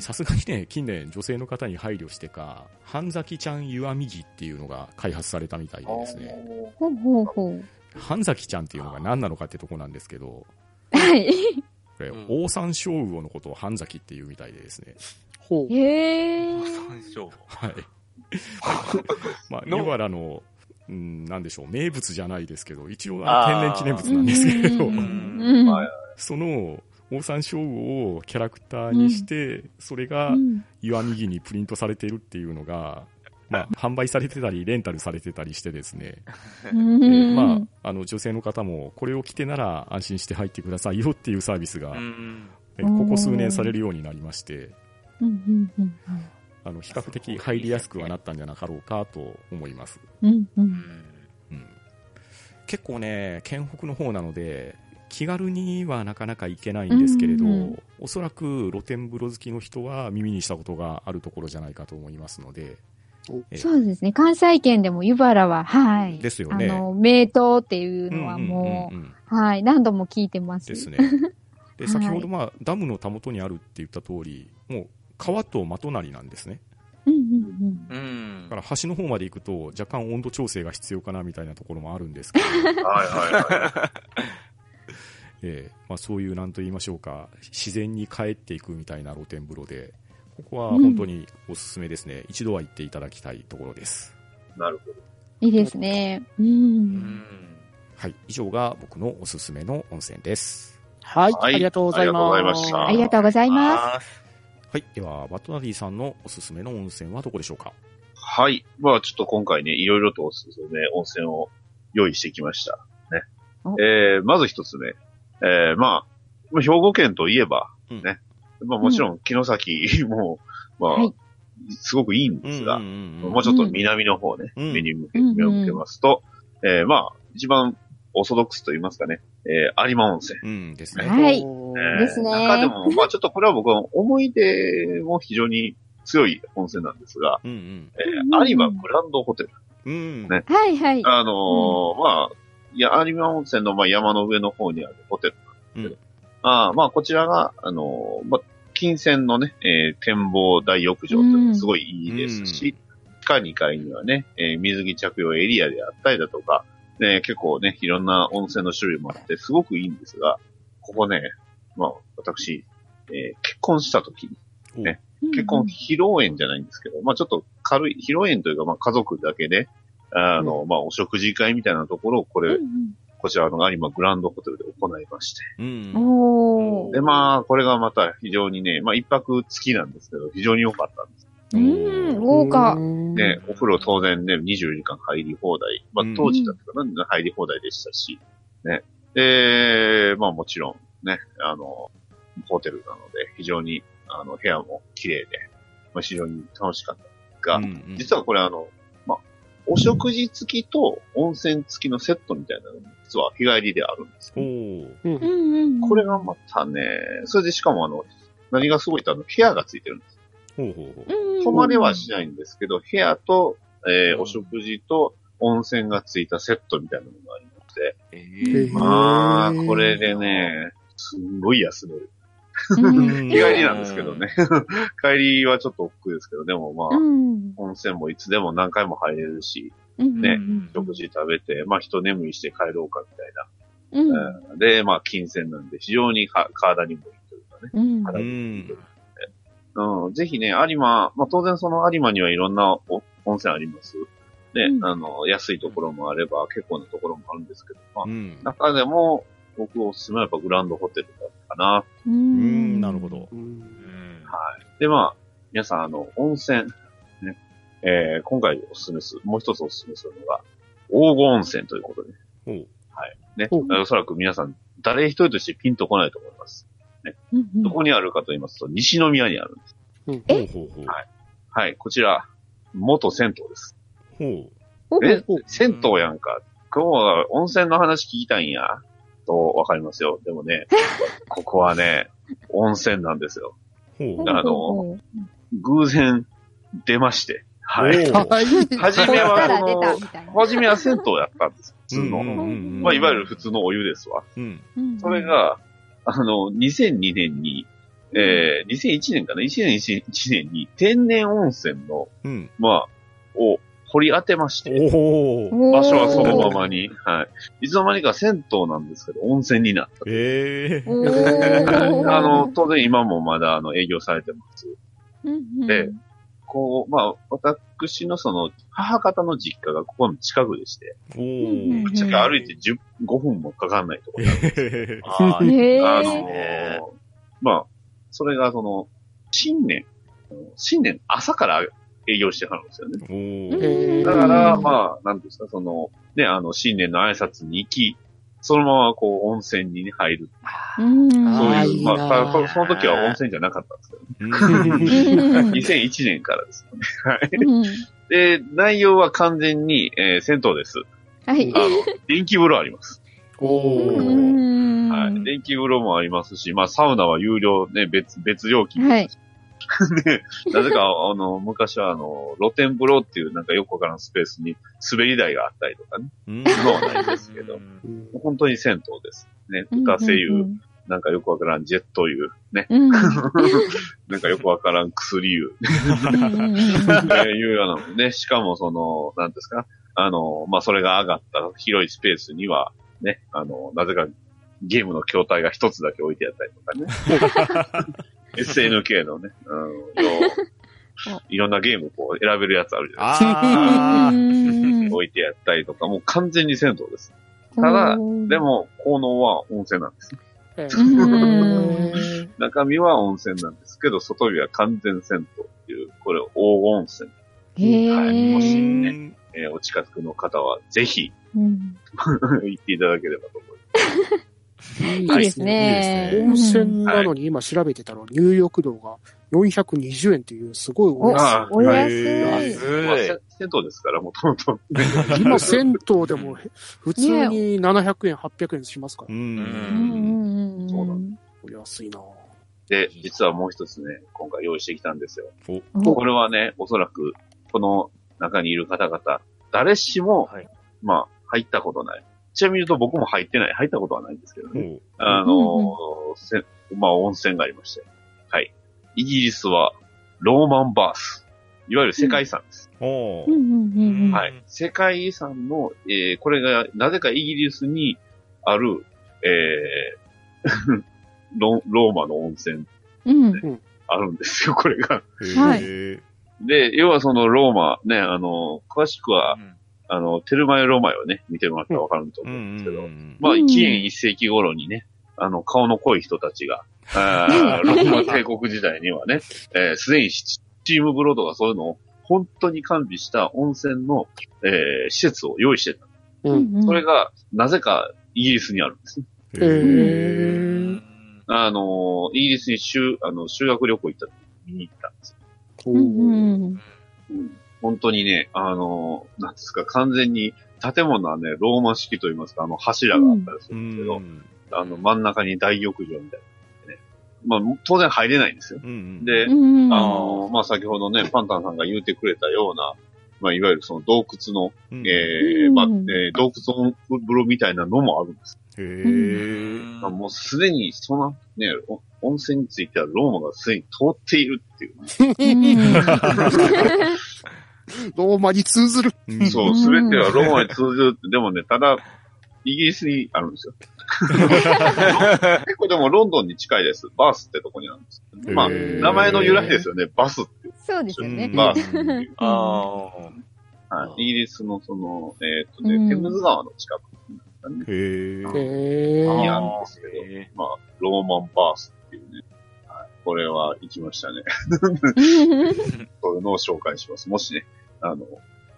さすがにね、近年女性の方に配慮してか、半咲きちゃん湯あみ着っていうのが開発されたみたいでですね、ほうほうほう。半咲きちゃんっていうのが何なのかってとこなんですけど、はい。これ、うん。オオサンショウウオのことを半咲きっていうみたいでですね、ほう。へえ。山椒。はい。*laughs* まあ、の。湯原の、うん、なんでしょう、名物じゃないですけど、一応あの天然記念物なんですけれどその、オオサンショウウオをキャラクターにして、それがうん。岩右にプリントされているっていうのが、まあ、販売されてたり、レンタルされてたりしてですね、まあ、あの、女性の方も、これを着てなら安心して入ってくださいよっていうサービスが、うん。えーここ数年されるようになりまして、うんうんうんあの、比較的入りやすくはなったんじゃなかろうかと思います。うん結構ね、県北の方なので、気軽にはなかなか行けないんですけれど、うんうんおそらく露天風呂好きの人は耳にしたことがあるところじゃないかと思いますので、えーそうですね。関西圏でも湯原は、はい。ですよねあの、名湯っていうのはもうんうんうんうんう、はい。何度も聞いてます。ですね。*laughs* で、はい先ほど、まあ、ダムのたもとにあるって言った通り、もう川と真隣なんですね。うんうんうんだから橋の方まで行くと若干温度調整が必要かなみたいなところもあるんですけど、*laughs* はいはいは *laughs* えーまあ、そういうなんと言いましょうか、自然に帰っていくみたいな露天風呂で、ここは本当におすすめですね。一度は行っていただきたいところです。い。なるほど。いいですね。う。うんん。はい。以上が僕のおすすめの温泉です。はい、はいありがとうございます。ありがとうございましたありがとうございます。す。はい。では、バットナディさんのおすすめの温泉はどこでしょうか？はい。まあちょっと今回ね、いろいろとおすすめ温泉を用意してきました。ねお。えー、まず一つ目。えー、まあ、まあ兵庫県といえば、うんね。まあもちろん、城崎も、まあ、はいすごくいいんですが、んんんもうちょっと南の方ね、うん目に向け、うん目を向けますと、えー、まあ、一番オーソドックスと言いますかね、えー、有馬温泉。うんですね。はいですね中でも、まあちょっとこれは僕は思い出も非常に強い温泉なんですが、うんうん。え有馬グランドホテル。うん。ねはいはい。あのーまあ、いや、有馬温泉のまあ山の上の方にあるホテルなんですけど、あーまあ、こちらが、あのーまあ、金銭のね、えー展望大浴場っていうのがすごいいいですし、地下2階にはね、えー水着着用エリアであったりだとか、ね、結構ね、いろんな温泉の種類もあって、すごくいいんですが、ここね、まあ、私、えー結婚した時に、ね結婚披露宴じゃないんですけど、まあちょっと軽い、披露宴というか、まあ家族だけで、あの、まあお食事会みたいなところを、これ、うんこちらの有馬グランドホテルで行いまして。うん。で、まあ、これがまた非常にね、まあ一泊付きなんですけど、非常に良かったんです。うん、豪華。ね、お風呂当然ね、24時間入り放題。まあうん当時だったかな、入り放題でしたし、ね。で、まあもちろんね、あの、ホテルなので、非常に、あの、部屋も綺麗で、まあ非常に楽しかったが、うんうん実はこれあの、まあ、お食事付きと温泉付きのセットみたいなのも実は日帰りであるんですよ。おーうんうんうん。これがまたね、それでしかもあの、何がすごいってあの、部屋がついてるんです。ほうほうほう。うん、泊まれはしないんですけど、部屋と、えーうんお食事と温泉がついたセットみたいなのがありまして、えへーーまあ、これでね、すんごい安める。うん日帰りなんですけどね。帰りはちょっと億劫ですけど、でもまあ、うん。温泉もいつでも何回も入れるし、うんねうん食事食べて、まあ一眠りして帰ろうかみたいうん。な。うんで、まあ金銭なんで非常にか体にもいいというかね。うん。体にもいいというん、ぜひね、有馬、まあ当然その有馬にはいろんなお温泉あります。ね、うんあの、安いところもあれば結構なところもあるんですけど、まあうん。中でも僕おすすめはやっぱグランドホテルだったかな。ううんん、なるほど。うんうんで、まあ、皆さんあの、温泉、ね、えー、今回おすすめする、もう一つおすすめするのが、黄金温泉ということで。ほう。ね。ほうおそらく皆さん、誰一人としてピンとこないと思います。うんうんどこにあるかと言いますと、西宮にあるんです。うんえ？ほうほうほう。はいはい、こちら、元銭湯です。ほう。お？え？銭湯やんか。今日は温泉の話聞きたいんや。と、わかりますよ。でもね、*laughs* ここはね、温泉なんですよ。あの偶然、出まして。はい。はい。初めはこうやったら出その、たみたいな。初めは銭湯やったんです。普通の。うんうんうんまあ、いわゆる普通のお湯ですわ。うん。うんそれ、が、あの、2002年に、えー、2001年かな ?2001 年に天然温泉の、うん。まあ、を掘り当てまして、場所はそのままに、はい。いつの間にか銭湯なんですけど、温泉になった。ええおーあの、当然今もまだ、あの、営業されてます。でこう、まあ、私のその、母方の実家がここの近くでして、おー。ぶっちゃけ歩いて10 5分もかかんないところなんですえああーのーまあ、それがその、新年、新年朝から営業してはるんですよね。だから、まあ、なんですか、その、ね、あの、新年の挨拶に行き、そのままこう、温泉に入る。うんそういう、まあ、そその時は温泉じゃなかったんですけど、ね、うん *laughs* 2001年からですよね。で、内容は完全に、えー銭湯です。はいあ。の、電気風呂あります。おうー。んはい。電気風呂もありますし、まあ、サウナは有料ね、別、別料金はい。*laughs* で、なぜか、あの、昔はあの、露天風呂っていうなんかよくわからんスペースに滑り台があったりとかね。うん。のはないですけど、うん。本当に銭湯です。ね、ガセ湯、なんかよくわからんジェット湯、ね、*laughs* なんかよくわからん薬湯、いうようなのね、しかもその、なんですか、あの、まあ、それが上がった広いスペースには、ね、あの、なぜかゲームの筐体が一つだけ置いてあったりとかね。*laughs* SNK のね、うん、よういろんなゲームこう選べるやつあるじゃないですか。置いてやったりとか、もう完全に銭湯です。ただで、も、効能は温泉なんです。中身は温泉なんですけど、外身は完全銭湯っていう、これ黄金温泉。へはいもしーねえーお近くの方はぜひうん *laughs* 行っていただければと思います。いいいですね。温泉なのに今調べてたら入浴料が420円っていうすごいお安い。あお安い。銭湯ですから、もともと。今銭湯でも普通に700円、800円しますからう。。うんそうなお安いなで、実はもう一つね、今回用意してきたんですよ。おこれはね、おそらく、この中にいる方々、誰しも、はいまあ、入ったことない。ちなみに言うと僕も入ってない。入ったことはないんですけどね。あのーせまあ、温泉がありまして。はい。イギリスは、ローマンバース。いわゆる世界遺産です。うんうんうんうんはい。世界遺産の、えー、これが、なぜかイギリスにある、えー、*laughs* ロローマの温泉うんあるんですよ、これが。はいで、要はそのローマ、ね、あの、詳しくは、あの、テルマエロマエをね、見てもらったらわかると思うんですけど、うんまあ、うん紀元一世紀頃にね、あの、顔の濃い人たちが、あーローマ帝国時代にはね、*laughs* えーすでにスチーム風呂とかそういうのを本当に完備した温泉の、えー施設を用意してた。うん。それが、なぜかイギリスにあるんですね。えへーあの、イギリスに修、あの、修学旅行行った時に見に行ったんですよ。おうんーうん本当にね、あの、なんですか、完全に建物はね、ローマ式と言いますか、あの柱があったりすうるんですけど、ん。あの、真ん中に大浴場みたいな、ね。まあ、当然入れないんですよ。うん。で、うんあの、まあ、先ほどね、パンタンさんが言ってくれたような、まあ、いわゆるその洞窟の、うん、えーうんまあ、えー洞窟風呂みたいなのもあるんです。へーまあ、もうすでに、そのね、お温泉についてはローマがすでに通っているっていう。*laughs* *laughs* ローマに通ずる。うんそう、すべてはローマに通じるって、でもね、ただ、イギリスにあるんですよ。*laughs* 結構でもロンドンに近いです。バースってとこにあるんです。まあ、名前の由来ですよね。バスって。そうですよね。バースっていう。ああ。はい、イギリスのその、えーっとね、うんテムズ川の近くなんですかね。へーへにーあるんですけどへまあ、ローマンバースっていうね。はい、これは行きましたね。*laughs* そういうのを紹介します。もしね、あの、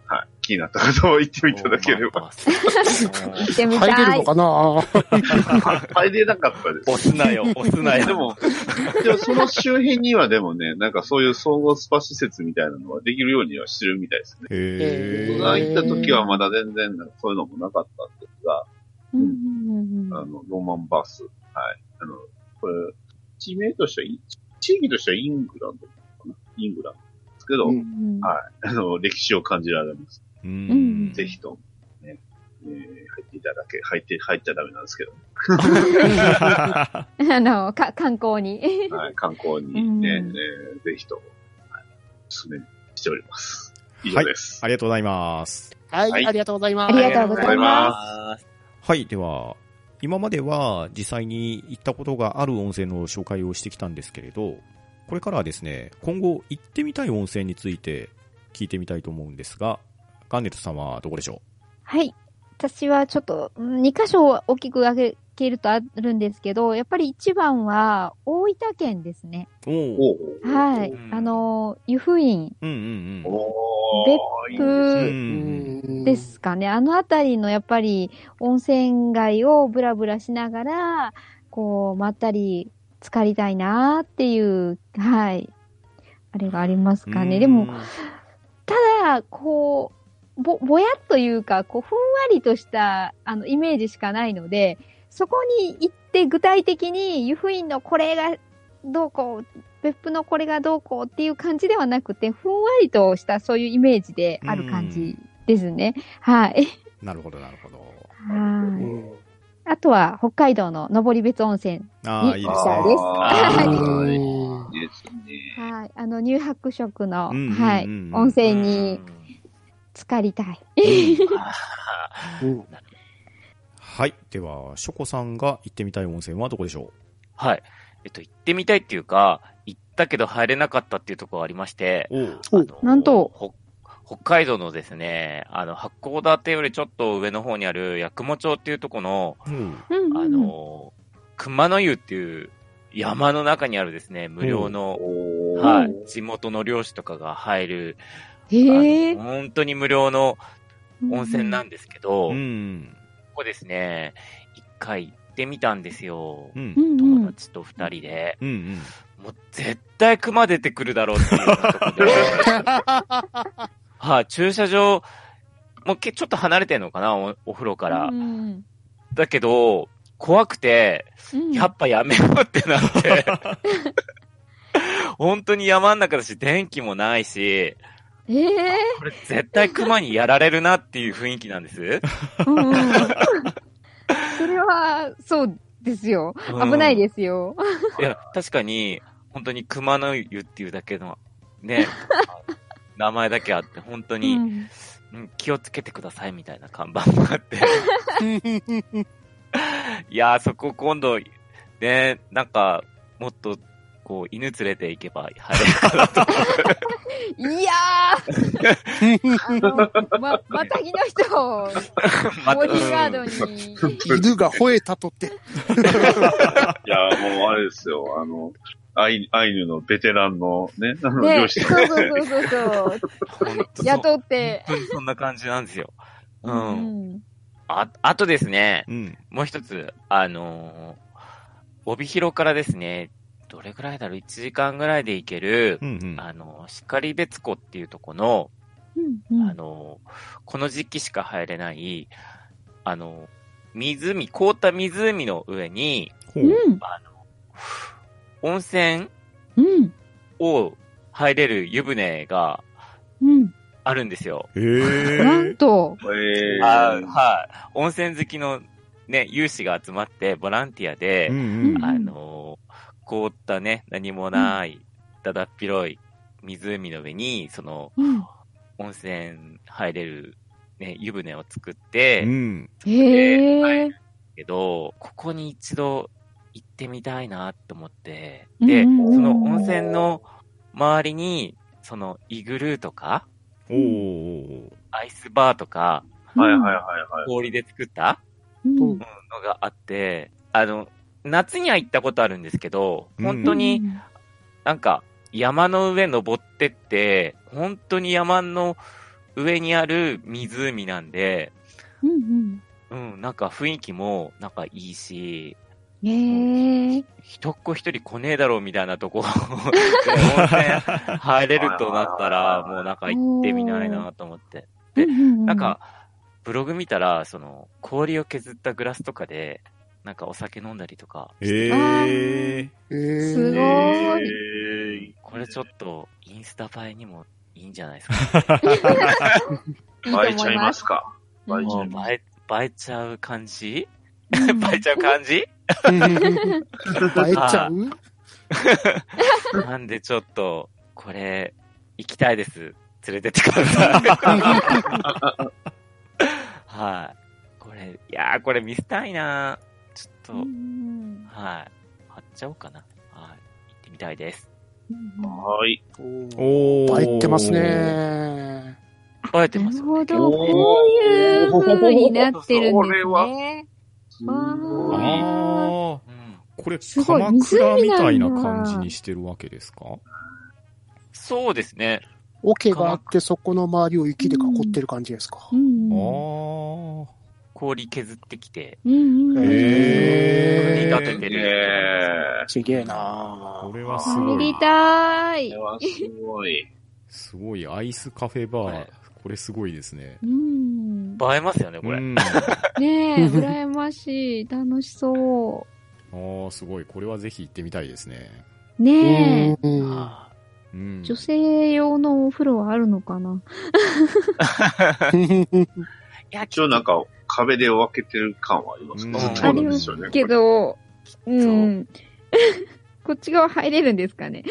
はい、気になった方を言ってみていただければ。*laughs* 行ってみたい入れるの。かな？*laughs* 入れなかったです。押すなよ、*laughs* 押すなよ。でも、でもその周辺にはでもね、なんかそういう総合スパ施設みたいなのはできるようにはしてるみたいですね。へー僕が行った時はまだ全然なんかそういうのもなかったんですが、うんあの、ローマンバース。はい。あの、これ、地名としては、地域としてはイングランドかな？イングランドですけど、うんうんはい。あの、歴史を感じられます。ううんん。ぜひとも、ね、えー入っていただけ、入って、入っちゃダメなんですけど、*laughs* あの、か、観光に。はい、観光にうんね、えーぜひとも、はい、お勧めしております。以上です。ありがとうございます。はい、はいありがとうございます。ありがとうございまはい。では、今までは実際に行ったことがある温泉の紹介をしてきたんですけれど、これからはですね、今後行ってみたい温泉について聞いてみたいと思うんですが、ガンネットさんはどこでしょはい。私はちょっと、2箇所大きく挙げけるとあるんですけど、やっぱり一番は大分県ですね。うおはい。うんあの、湯布院うんうんうん。おー、いいですかね。あのあたりのやっぱり温泉街をブラブラしながら、こう、まったり浸かりたいなっていう、はい。あれがありますかね。でも、、ただ、こう、ぼ、ぼやっというか、こう、ふんわりとした、あの、イメージしかないので、そこに行って具体的に、湯布院のこれがどうこう、別府のこれがどうこうっていう感じではなくて、ふんわりとしたそういうイメージである感じですね。はい。なるほど、なるほど。うはい。んあとは、北海道の登別温泉。ああ、いいですね。そうですあうんーいいですね。はい。あの、乳白色の、うんうんうんはい。温泉に浸かりたい。うん *laughs* はい。では、ショコさんが行ってみたい温泉はどこでしょはい。えっと、行ってみたいっていうか、行ったけど入れなかったっていうところがありまして、なんとほ北海道のですね、あの、八甲館よりちょっと上の方にある八雲町っていうところの、うん。うんうんあの、熊野湯っていう山の中にあるですね、無料の、おーはい、地元の漁師とかが入る。本当に無料の温泉なんですけど、こうん。こですね、一回行ってみたんですよ。うんう。んうん友達と二人で。うんうん。もう絶対熊出てくるだろうっていう。*laughs* はい、駐車場、もうけちょっと離れてんのかな、おお風呂から。うんだけど、怖くて、うんやっぱやめようってなって。*laughs* 本当に山ん中だし、電気もないし、ええこれ絶対熊にやられるなっていう雰囲気なんです。うんそれは、そうですよ。危ないですよ。いや、確かに、本当に熊の湯っていうだけの、ね、*laughs* 名前だけあって、本当に、うんうん気をつけてくださいみたいな看板もあって。*laughs* いやー、そこ今度、ね、なんか、もっと、こう、犬連れて行けば入れるかなと。いやーあの、ま、またぎの人を、*laughs* まボディーガードうんに、犬が吠えたとって。いや、もうあれですよ、あの、アイアイヌのベテランのね、あの、ね、漁師そうそうそうそうそう、雇って、本当にそんな感じなんですよ。う。うんん。あ、あとですね、うん。もう一つ、あのー帯広からですね、どれぐらいだろう ?1 時間ぐらいで行ける、うんうん。あの、光別湖っていうとこの、うんあの、この時期しか入れない、あの、湖、凍った湖の上に。うん。あの、温泉うん。を入れる湯船がうん。あるんですよ。へなんえ。と、えー、あはい。温泉好きのね、有志が集まって、ボランティアで、うんうん。あの、凍ったね、何もない、だだっ広い湖の上に、その、うん。温泉入れる、ね、湯船を作って、うえ。けど、ここに一度てみたいなと思って、で、うんうんうんその温泉の周りに、そのイグルーとか、おー。アイスバーとか、はいはいはいはい。氷で作ったうんのがあって、あの、夏には行ったことあるんですけど、本当に、なんか、山の上登ってって、本当に山の上にある湖なんで、うんうん、なんか雰囲気もなんかいいし、うん。へえ。人っ子一人来ねえだろうみたいなとこ、温泉入れるとなったら、もうなんか行ってみないなと思って。でななん、か、ブログ見たら、その、氷を削ったグラスとかで、なんかお酒飲んだりとか、えええー、すごい。えー。これちょっとインスタ映えにもいいんじゃないですか。*laughs* 映えちゃいますか。うん。映えちゃう映え、映えちゃう感じうん映えちゃう感じ？映えちゃう？*laughs* なんでちょっと、これ、行きたいです。連れてってください。はい。これ、いやー、これ見せたいなちょっと、うんはい。貼っちゃおうかな。はい。行ってみたいです。うんはい。おー。映えてます。ね。映えてますよね。なるほど。こういう風になってるんですこれはね。すごい。ああ。うん。これ、鎌倉みたいな感じにしてるわけですかそうですね。桶があって、そこの周りを雪で囲ってる感じですか。うんあうん。あ。氷削ってきて、うんうんうん。へー組み立ててる。えすげえなこれはすごい。たー、いこれ。はすごい。すごい、アイスカフェバーこれ。これすごいですね。うん。映えますよね、これ。うん。ねえ、羨ましい。楽しそああ、すごい。これはぜひ行ってみたいですね。う。ねえ。うん。女性用のお風呂はあるのかな？ーいや、一応なんか壁で分けてる感はありますうんかどうなんでしょうね。けど、うん。*laughs* こっち側入れるんですかね？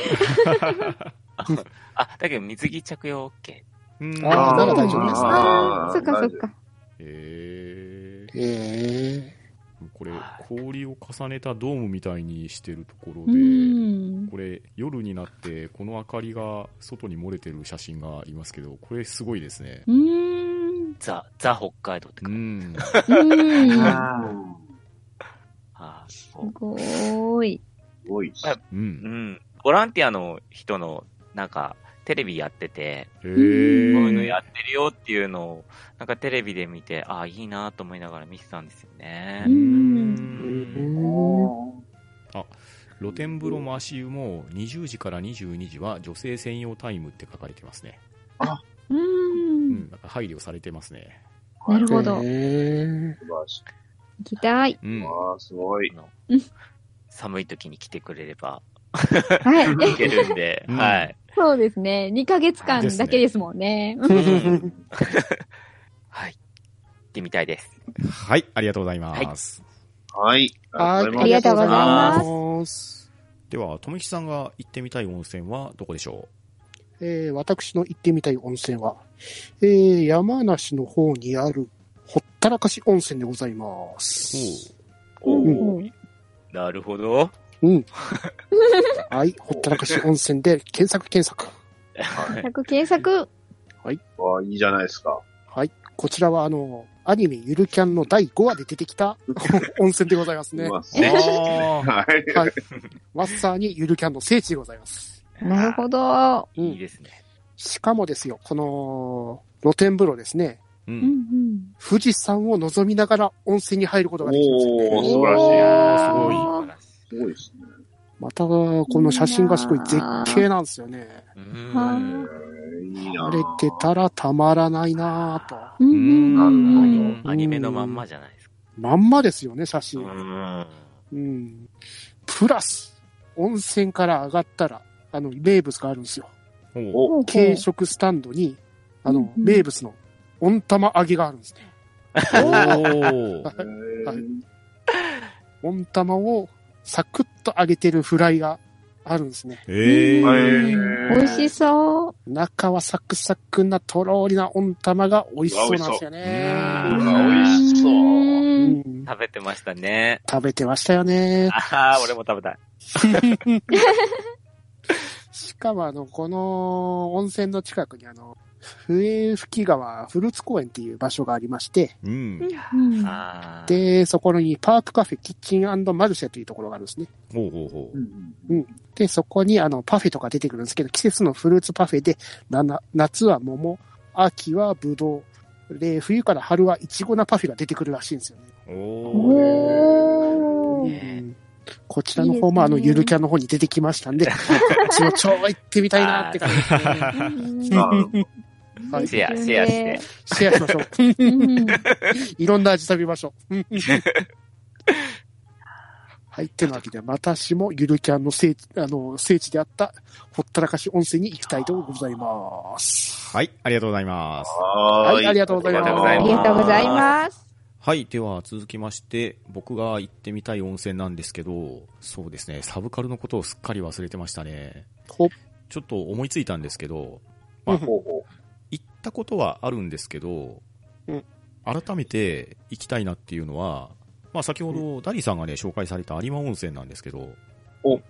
*laughs* あ、だけど水着着用 OK。うんあーなら大丈夫ですねああ、あーそっかそっか。へえ。えこれはい、氷を重ねたドームみたいにしてるところうで、ん。これ、夜になって、この明かりが外に漏れてる写真がありますけど、これすごいですね。うん。ザ、ザ北海道ってう感ん。じ。うん。あーすこごーい。すごい。う。ん。ボランティアの人の、なんか、テレビやってて、へこういうのえ。やってるよっていうのを、なんかテレビで見て、ああ、いいなと思いながら見てたんですよねう。ーんうん露天風呂回し湯も20時から22時は女性専用タイムって書かれてますね。う。うんん。なんか配慮されてますね。なるほど。行。きたい。うん。わあ、すごい寒い時に来てくれれば、はい。*laughs* いけるんで、うんはい。そうですね。2ヶ月間だけですもんね。ー。はい。行ってみたいです。はい、ありがとうございます。はい。はい、ありがとうございますす。では、とめきさんが行ってみたい温泉はどこでしょえー私の行ってみたい温泉は、えー山梨の方にある、ほったらかし温泉でございます。おうんーなるほど。うん。*laughs* はい、ほったらかし温泉で検索検索。はい。検索検索。わあ、いいじゃないですか。はい、こちらはあの、アニメゆるキャンの第5話で出てきた *laughs* 温泉でございますねう。ますはい。はい。まさにゆるキャンの聖地でございます。なるほど。うん。いいですね。しかもですよ、この露天風呂ですね、ーう。うんん富士山を望みながら温泉に入ることができるんですよおーね。素晴らしいすごいすごいですね。また、この写真がすごい絶景なんですよね。晴れてたらたまらないなぁと。うんうんなるアニメのまんまじゃないですか。まんまですよね、写う真。ん。うん。プラス、温泉から上がったら、あの、名物があるんですよ。軽食スタンドに、あの、名物の温玉揚げがあるんですね。おーえ *laughs* はい温玉をサクッと揚げてるフライがあるんですね。えうーん美味しそう。中はサクサクなとろーりな温玉が美味しそうなんですよね。美味しそう食べてましたね。食べてましたよね。ああ、俺も食べたい。*laughs* しかもあの、この温泉の近くにあの、笛吹川フルーツ公園っていう場所がありまして、うん。で、そこにパークカフェキッチンマルシェというところがあるんですね。ほうほうほう。で、そこにあの、パフェとか出てくるんですけど、季節のフルーツパフェで、なな夏は桃、秋はブドウ。で、冬から春はイチゴなパフェが出てくるらしいんですよね。おー。こちらの方もあの、ゆるキャンの方に出てきましたんで、*laughs* こっちも超行ってみたいなって感じですね。まあはいシェア、シェアして。シェアしましょう。うんいろんな味食べましょう。はい。ってなわけで、私もゆるキャンの聖地、あの、聖地であった、ほったらかし温泉に行きたいとございます。はい、ありがとうございます。ははい、ありがとうございます。ありがとうございありがとうございます。はい。では、続きまして、僕が行ってみたい温泉なんですけど、そうですね、サブカルのことをすっかり忘れてましたね。ほちょっと思いついたんですけど、うんほうほ行ったことはあるんですけど、うん改めて行きたいなっていうのは、まあ先ほどダリーさんがね、紹介された有馬温泉なんですけど。こ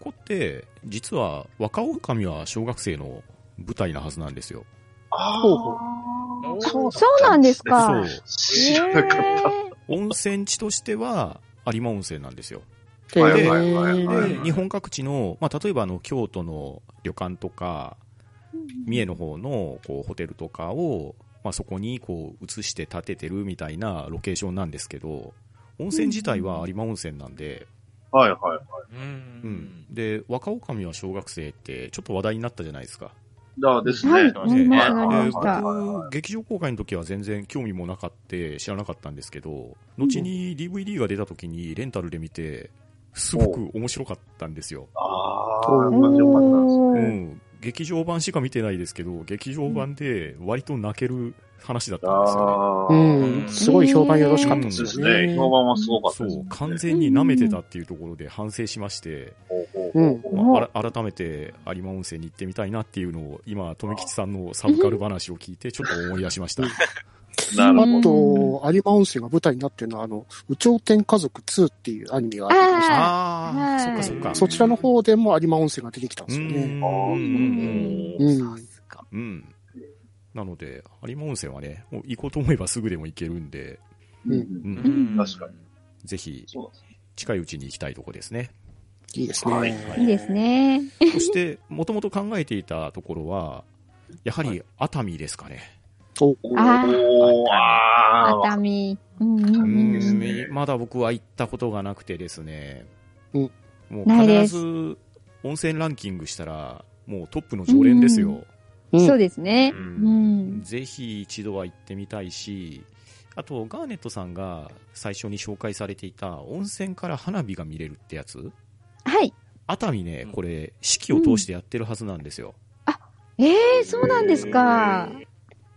こって、実は若女は小学生の舞台なはずなんですよ。ああ、そうそうなんですそか。う。知らなかった。温泉地としては有馬温泉なんですよ。で、日本各地の、まあ、例えばあの、京都の旅館とか、三重の方のこうホテルとかを、まあ、そこにこう移して建ててるみたいなロケーションなんですけど、温泉自体は有馬温泉なんで、はいはいはい。ううんん。で、若女は小学生ってちょっと話題になったじゃないですか。だですはい、ね。なりました、なりでました。僕、劇場公開の時は全然興味もなかった、知らなかったんですけど、後に DVD が出た時にレンタルで見て、すごく面白かったんですよ。ああ、よか。劇場版しか見てないですけど、劇場版で割と泣ける話だったんですよね。うん。すごい評判よろしかったですそうですね。評判はすごかったですそう、。完全に舐めてたっていうところで反省しまして、改めて有馬温泉に行ってみたいなっていうのを、今、富吉さんのサブカル話を聞いて、ちょっと思い出しました。*laughs* なるほあど。と、有馬温泉が舞台になってるのは、あの、宇頂天家族2っていうアニメがあってましたああ、はいそっかそっか。そちらの方でも有馬温泉が出てきたんですよね。うんうんうん。うん。なので、有馬温泉はね、もう行こうと思えばすぐでも行けるんで、うんう。うんん確かに。ぜひ、近いうちに行きたいとこですね。いいですね。はいいいですね。そして、もともと考えていたところは、やはり熱海ですかね。お、あー。おー。あー。熱海。うん。うん。ううん。ですねん、まだ僕は行ったことがなくてですね。うん。もう必ず温泉ランキングしたら、もうトップの常連ですよ。うん。そうですね。ううん。ん。ぜひ一度は行ってみたいし、あと、ガーネットさん。が最初に紹介されていた温泉から花火が見れるってやつはい。熱海ね、これ、四季を通してやってるはずなん。ですよ。ええそうなん。ですか。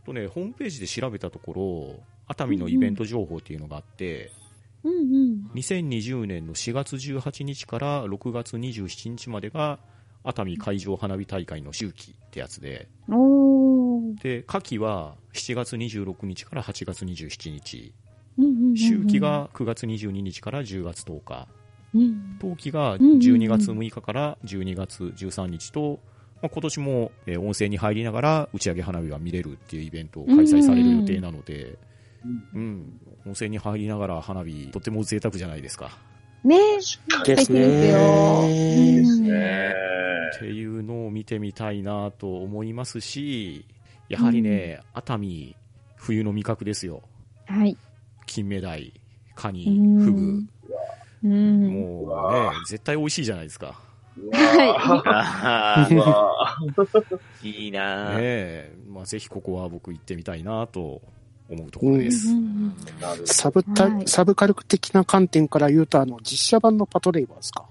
とね、ホームページで調べたところ、熱海のイベント情報っていうのがあって、うんうん。2020年の4月18日から6月27日までが、熱海海上花火大会の周期ってやつで。で、夏季は7月26日から8月27日、周期、が9月22日から10月10日、うん。冬季がんうんうん12月6日から12月13日と、まあ、今年も、えー温泉に入りながら打ち上げ花火が見れるっていうイベントを開催される予定なので、うん、温泉に入りながら花火、とても贅沢じゃないですか。ねです素敵ですよね。いいですね。っていうのを見てみたいなと思いますし、やはりね、熱海、冬の味覚ですよ。はい。金目鯛、カうニ、んフグ。うん。もうね、絶対美味しいじゃないですか。あうわー *laughs* いいなねまあ、ぜひここは僕行ってみたいなと思うところです。サブタ、はいサブカル的な観点から言うと、あの、実写版のパトレイバーですか？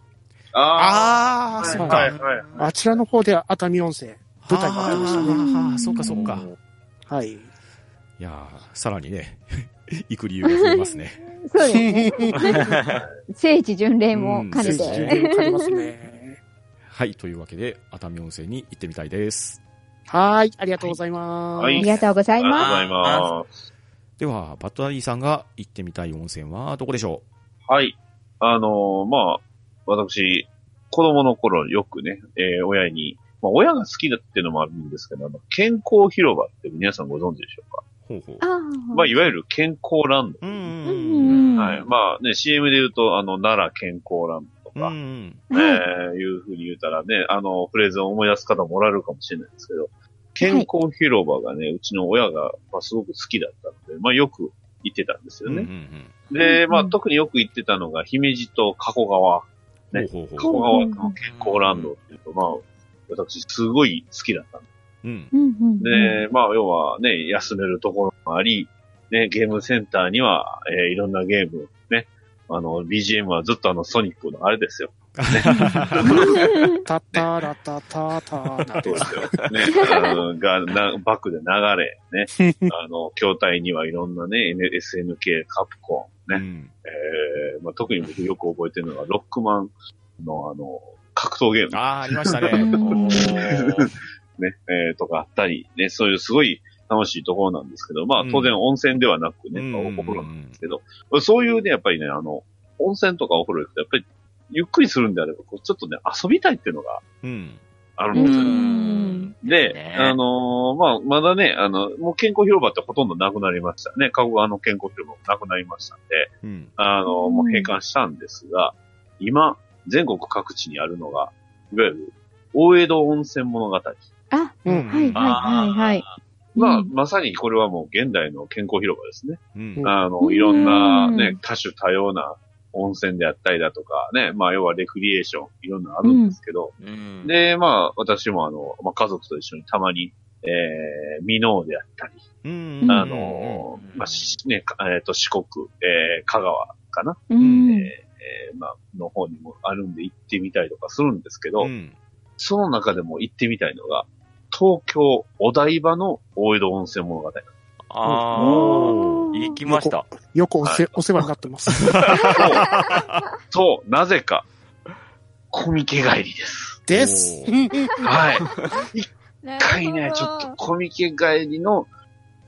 あああ、あ、そっか。はいはい。あちらの方で熱海温泉、舞台になってましたね。ああ、そっかそっか。はい。いやーさらにね、*laughs* 行く理由が増えますね。*laughs* そうですね。聖地巡礼も兼ねうん聖地巡て。わかりますね。はい、というわけで、熱海温泉に行ってみたいです。はい、ありがとうございます。はいありがとうございまありがとうございます。では、バットダディさんが行ってみたい温泉はどこでしょはい。あのーまあ、私、子供の頃よくね、えー親に、まあ、親が好きだっていうのもあるんですけど、あの健康広場って皆さんご存知でしょうか？うほうほう。まあ、いわゆる健康ランド。うんううんん。はい。まあね、CM で言うと、あの、奈良健康ランドとうん。えーいうふうに言うたらね、あの、フレーズを思い出す方もおられるかもしれないですけど、健康広場がね、うちの親が、まあ、すごく好きだったので、まあよく行ってたんですようんうんね。うんで、まあうん特によく行ってたのが、姫路と加古川、ねほうほう加ほう古川の健康ランドっていうと、まあ、私すごい好きだったんでうん。うんうんうん。で、まあ、要はね、休めるところもあり、ね、ゲームセンターには、えーいろんなゲーム、ね、あの、BGM はずっとあの、ソニックのあれですよ。タッタラタタタなんてそうですよ。ね、あの、が、な、バックで流れ、ね、*laughs* あの、筐体にはいろんなね、SNK、カプコン、ね、うんえーまあ、特に僕よく覚えてるのが、ロックマンのあの、格闘ゲーム。ああ、ありましたね。*laughs* ね、えーとかあったり、ね、そういうすごい楽しいところなんですけど、まあうん当然温泉ではなくね、うんまあお風呂なんですけど、そういうね、やっぱりね、あの、温泉とかお風呂行くと、やっぱりゆっくりするんであれば、こうちょっとね、遊びたいっていうのがうん。うあるんですよ。ん。で、ねあのーまあ、まだね、あの、もう健康広場ってほとんどなくなりましたね。加古川の健康広場もなくなりましたんで、うん。あのもう閉館したんですが、今、全国各地にあるのが、いわゆる、大江戸温泉物語。あ、うんはいはいはいはい。まあ、うんまさにこれはもう現代の健康広場ですね。うん。あの、いろんなうんね、多種多様な温泉であったりだとか、ね、まあ、要はレクリエーション、いろんなあるんですけど、うん。で、まあ、私もあの、まあ、家族と一緒にたまに、えー、ミノーであったり、うん。あの、まあ、しね、かえっ、と、四国、えー、香川かな、うん。えー、まあ、の方にもあるんで行ってみたりとかするんですけど、うん。その中でも行ってみたいのが、東京、お台場の大江戸温泉物語。あおあ、行きました。よくおせ、お世話になってます。*laughs* そう、なぜか、コミケ帰りです。です。おはい。一回ね、ちょっとコミケ帰りの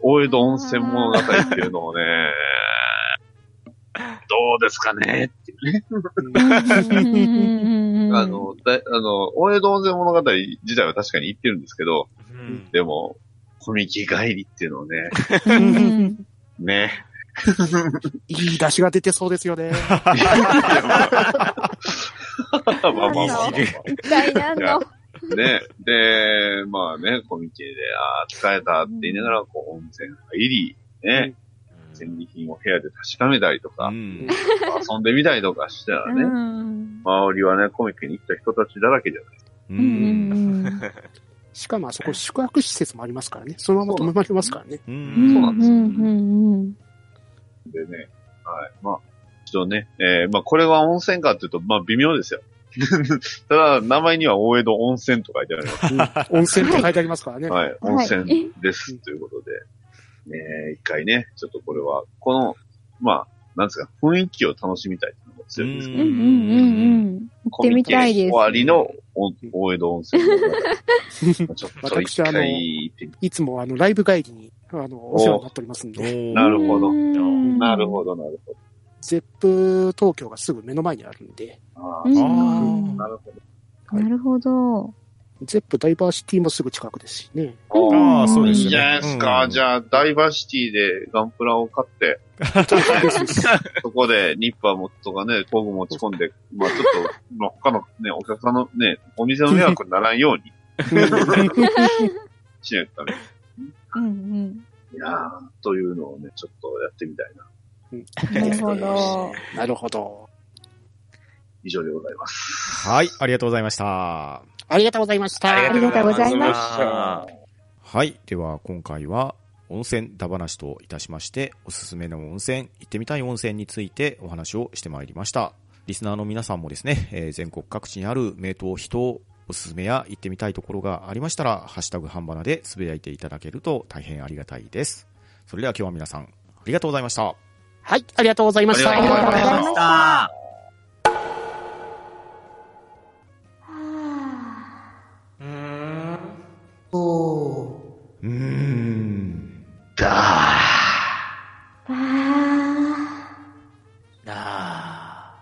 大江戸温泉物語っていうのをね、*laughs* どうですかねっていうね。*laughs* あの、だあの、大江戸温泉物語自体は確かに言ってるんですけど、うん。でも、コミケ帰りっていうのをね、うん。ね。いい出汁が出てそうですよね。*laughs* まあまあまあまあまあ一体何いやのね。で、まあね、コミケで、ああ、疲れたって言いながら、こう、温泉入り、ね、戦利品を部屋で確かめたりとか、うん。遊んでみたりとかしたらね、うん周りはね、コミケに行った人たちだらけじゃない。う。うんんしかもあそこ宿泊施設もありますからね。そのまま泊まれますからね。そうなんですよでね、はい。まあ、一度ね、えーまあ、これは温泉かっていうと、まあ、微妙ですよ。*laughs* ただ、名前には大江戸温泉と書いてあるのうん温泉って書いてありますからね。はい、温泉です。ということで、ね、一回ね、ちょっとこれは、この、まあ、なんですか、雰囲気を楽しみたいというのが強いんですけど、うんうんうん。うん。行ってみたいです。終わりのお大江戸温泉。の *laughs* ちょっと一回行ってみいつもあの、ライブ帰りに、あの、お世話になっておりますんで、なるほど。うん。なるほど、なるほど。ゼップ東京がすぐ目の前にあるんで、ああ、なるほど。なるほど。ゼップダイバーシティもすぐ近くですしね。ああ、そうですね。いいじゃないですか。うんじゃあ、ダイバーシティでガンプラを買って、*laughs* そこでニッパーもとかね、工具持ち込んで、*laughs* まあちょっと、まあ他のね、お客さんのね、お店の迷惑にならんように *laughs* しないとダメ。うんうん。いやー、というのをね、ちょっとやってみたいな。なるほど。なるほど。以上でございます。はい、ありがとうございました。ありがとうございました。ありがとうございました。はい。では、今回は、温泉だ話といたしまして、おすすめの温泉、行ってみたい温泉についてお話をしてまいりました。リスナーの皆さんもですね、えー全国各地にある名湯人、おすすめや行ってみたいところがありましたら、ハッシュタグ半ばなでつぶやいていただけると大変ありがたいです。それでは今日は皆さん、ありがとうございました。はい、ありがとうございました。ありがとうございました。うーん。だあ。わなあ。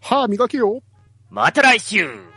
歯磨けよ。また来週